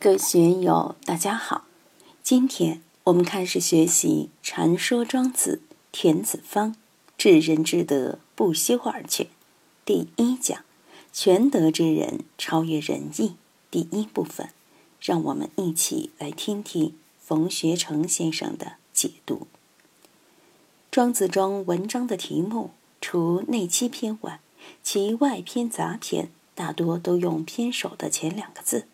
各位学友，大家好。今天我们开始学习《传说庄子·田子方治人之德，不修而全》第一讲“全德之人超越仁义”第一部分。让我们一起来听听冯学成先生的解读。庄子中文章的题目，除内七篇外，其外篇杂篇大多都用篇首的前两个字。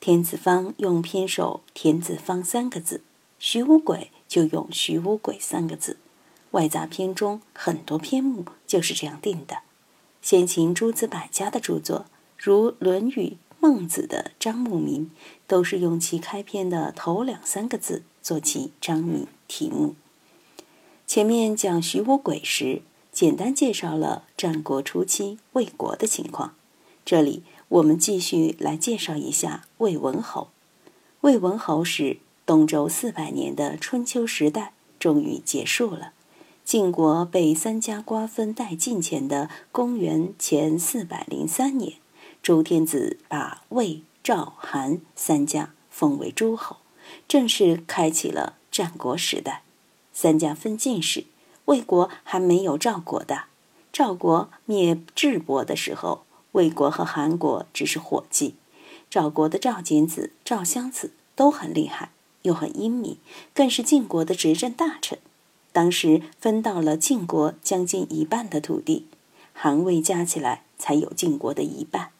田子方用篇首“田子方”三个字，徐无鬼就用“徐无鬼”三个字。外杂篇中很多篇目就是这样定的。先秦诸子百家的著作，如《论语》《孟子》的章目名，都是用其开篇的头两三个字做其章名题目。前面讲徐无鬼时，简单介绍了战国初期魏国的情况，这里。我们继续来介绍一下魏文侯。魏文侯是，东周四百年的春秋时代终于结束了。晋国被三家瓜分殆尽前的公元前四百零三年，周天子把魏、赵、韩三家封为诸侯，正式开启了战国时代。三家分晋时，魏国还没有赵国的。赵国灭智伯的时候。魏国和韩国只是伙计，赵国的赵简子、赵襄子都很厉害，又很英明，更是晋国的执政大臣。当时分到了晋国将近一半的土地，韩魏加起来才有晋国的一半。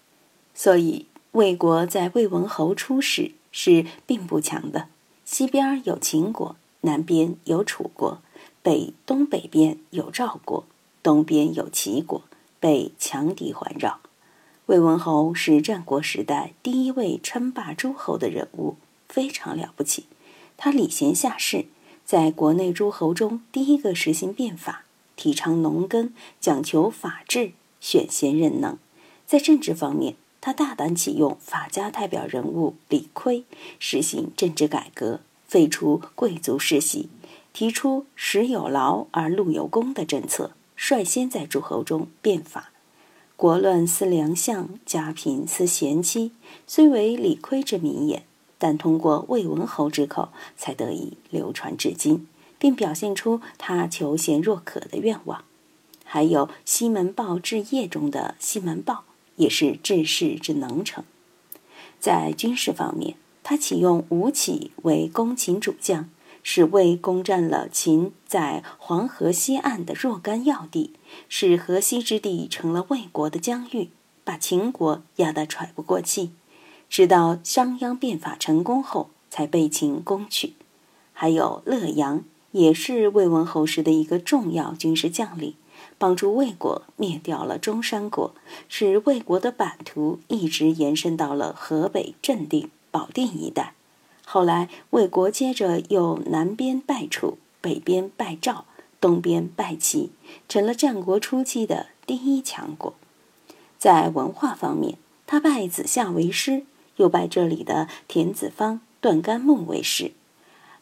所以魏国在魏文侯出时是并不强的，西边有秦国，南边有楚国，北东北边有赵国，东边有齐国，被强敌环绕。魏文侯是战国时代第一位称霸诸侯的人物，非常了不起。他礼贤下士，在国内诸侯中第一个实行变法，提倡农耕，讲求法治，选贤任能。在政治方面，他大胆启用法家代表人物李悝，实行政治改革，废除贵族世袭，提出“食有劳而禄有功”的政策，率先在诸侯中变法。国乱思良相，家贫思贤妻，虽为李悝之名也，但通过魏文侯之口才得以流传至今，并表现出他求贤若渴的愿望。还有西门豹治业中的西门豹，也是治世之能臣。在军事方面，他启用吴起为攻秦主将。使魏攻占了秦在黄河西岸的若干要地，使河西之地成了魏国的疆域，把秦国压得喘不过气。直到商鞅变法成功后，才被秦攻取。还有乐阳，也是魏文侯时的一个重要军事将领，帮助魏国灭掉了中山国，使魏国的版图一直延伸到了河北镇定、保定一带。后来，魏国接着又南边拜楚，北边拜赵，东边拜齐，成了战国初期的第一强国。在文化方面，他拜子夏为师，又拜这里的田子方、段干木为师。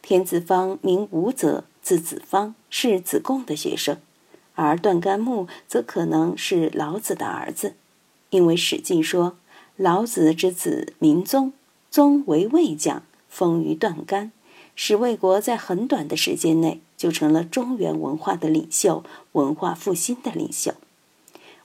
田子方名吴泽，字子方，是子贡的学生；而段干木则可能是老子的儿子，因为《史记》说：“老子之子名宗，宗为魏将。”封于段干，使魏国在很短的时间内就成了中原文化的领袖，文化复兴的领袖。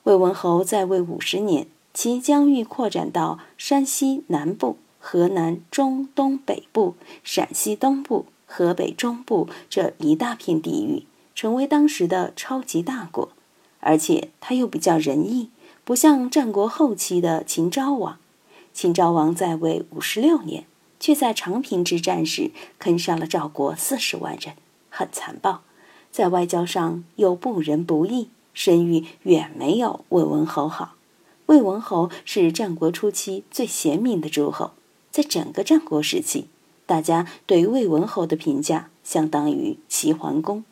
魏文侯在位五十年，其疆域扩展到山西南部、河南中东北部、陕西东部、河北中部这一大片地域，成为当时的超级大国。而且他又比较仁义，不像战国后期的秦昭王。秦昭王在位五十六年。却在长平之战时坑杀了赵国四十万人，很残暴。在外交上又不仁不义，声誉远没有魏文侯好。魏文侯是战国初期最贤明的诸侯，在整个战国时期，大家对魏文侯的评价相当于齐桓公。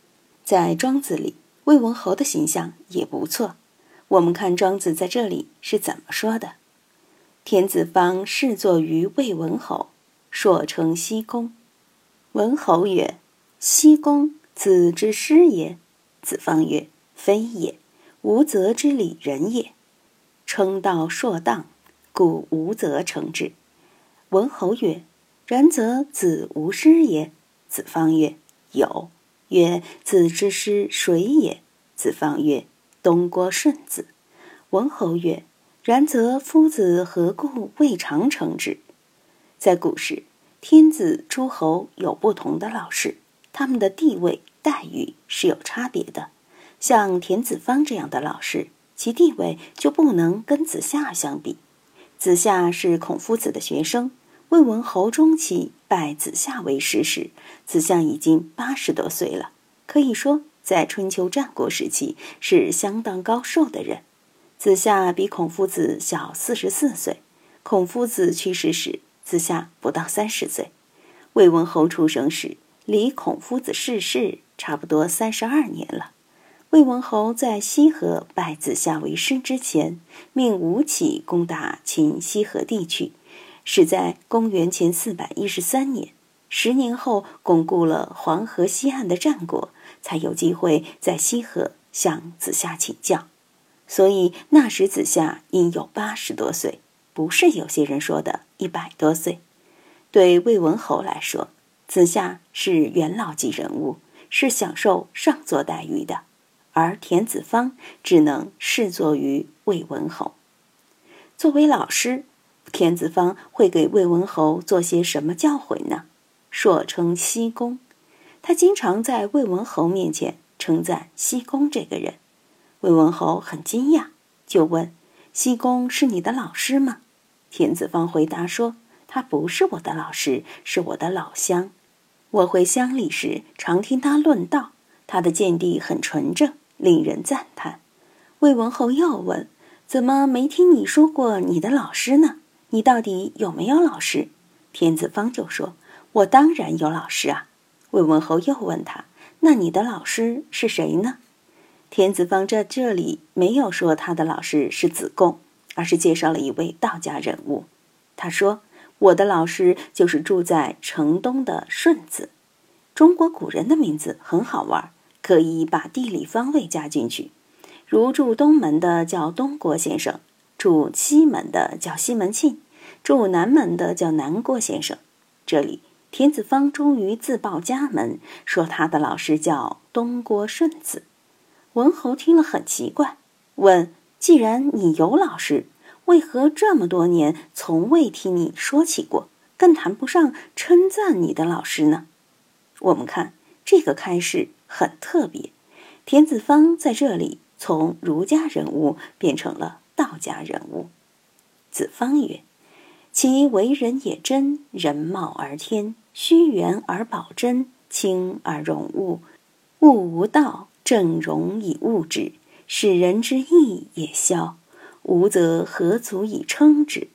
在庄子里，魏文侯的形象也不错。我们看庄子在这里是怎么说的：“田子方视坐于魏文侯。”朔称西公，文侯曰：“西公，子之师也。”子方曰：“非也，无责之礼人也。称道硕当，故无责成之。文侯曰：“然则子无师也。”子方曰：“有。”曰：“子之师谁也？”子方曰：“东郭顺子。”文侯曰：“然则夫子何故未尝成之？”在古时，天子诸侯有不同的老师，他们的地位待遇是有差别的。像田子方这样的老师，其地位就不能跟子夏相比。子夏是孔夫子的学生，魏文侯中期拜子夏为师时，子夏已经八十多岁了，可以说在春秋战国时期是相当高寿的人。子夏比孔夫子小四十四岁，孔夫子去世时，子夏不到三十岁。魏文侯出生时，离孔夫子逝世差不多三十二年了。魏文侯在西河拜子夏为师之前，命吴起攻打秦西河地区，是在公元前四百一十三年。十年后，巩固了黄河西岸的战果，才有机会在西河向子夏请教。所以那时子夏应有八十多岁，不是有些人说的一百多岁。对魏文侯来说，子夏是元老级人物，是享受上座待遇的，而田子方只能侍坐于魏文侯。作为老师，田子方会给魏文侯做些什么教诲呢？朔称西公，他经常在魏文侯面前称赞西公这个人。魏文侯很惊讶，就问：“西公是你的老师吗？”田子方回答说：“他不是我的老师，是我的老乡。我回乡里时，常听他论道，他的见地很纯正，令人赞叹。”魏文侯又问：“怎么没听你说过你的老师呢？你到底有没有老师？”田子方就说：“我当然有老师啊。”魏文侯又问他：“那你的老师是谁呢？”田子方在这里没有说他的老师是子贡，而是介绍了一位道家人物。他说：“我的老师就是住在城东的顺子。”中国古人的名字很好玩，可以把地理方位加进去。如住东门的叫东郭先生，住西门的叫西门庆，住南门的叫南郭先生。这里田子方终于自报家门，说他的老师叫东郭顺子。文侯听了很奇怪，问：“既然你有老师，为何这么多年从未听你说起过，更谈不上称赞你的老师呢？”我们看这个开示很特别，田子方在这里从儒家人物变成了道家人物。子方曰：“其为人也真，人貌而天，虚圆而保真，清而容物，物无道。”正容以物之，使人之义也消。无则何足以称之？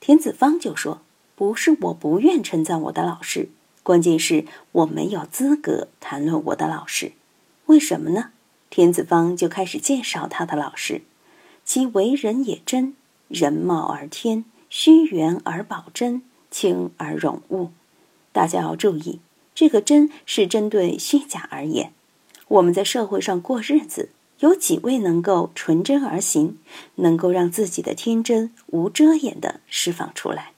田子方就说：“不是我不愿称赞我的老师，关键是我没有资格谈论我的老师。为什么呢？”田子方就开始介绍他的老师：其为人也真，人貌而天，虚圆而保真，清而容物。大家要注意，这个“真”是针对虚假而言。我们在社会上过日子，有几位能够纯真而行，能够让自己的天真无遮掩的释放出来？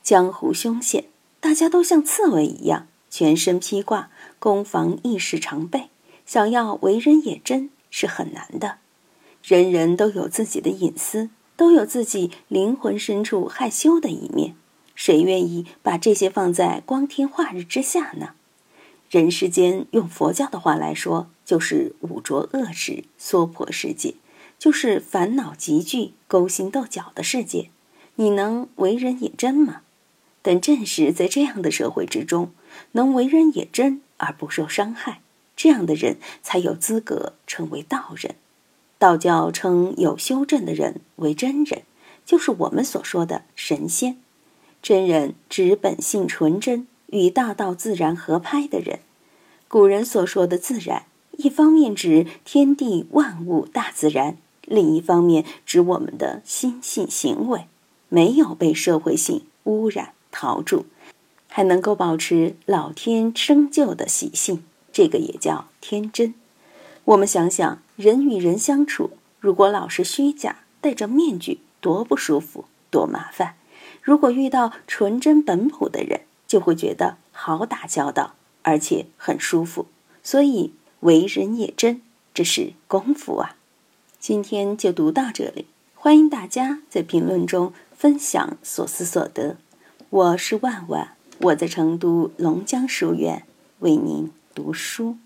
江湖凶险，大家都像刺猬一样，全身披挂，攻防意识常备，想要为人也真是很难的。人人都有自己的隐私，都有自己灵魂深处害羞的一面，谁愿意把这些放在光天化日之下呢？人世间，用佛教的话来说，就是五浊恶世、娑婆世界，就是烦恼集聚、勾心斗角的世界。你能为人也真吗？但正是在这样的社会之中，能为人也真而不受伤害，这样的人才有资格成为道人。道教称有修正的人为真人，就是我们所说的神仙。真人指本性纯真。与大道自然合拍的人，古人所说的自然，一方面指天地万物大自然，另一方面指我们的心性行为，没有被社会性污染陶铸，还能够保持老天生就的习性，这个也叫天真。我们想想，人与人相处，如果老是虚假，戴着面具，多不舒服，多麻烦。如果遇到纯真本朴的人，就会觉得好打交道，而且很舒服。所以为人也真，这是功夫啊！今天就读到这里，欢迎大家在评论中分享所思所得。我是万万，我在成都龙江书院为您读书。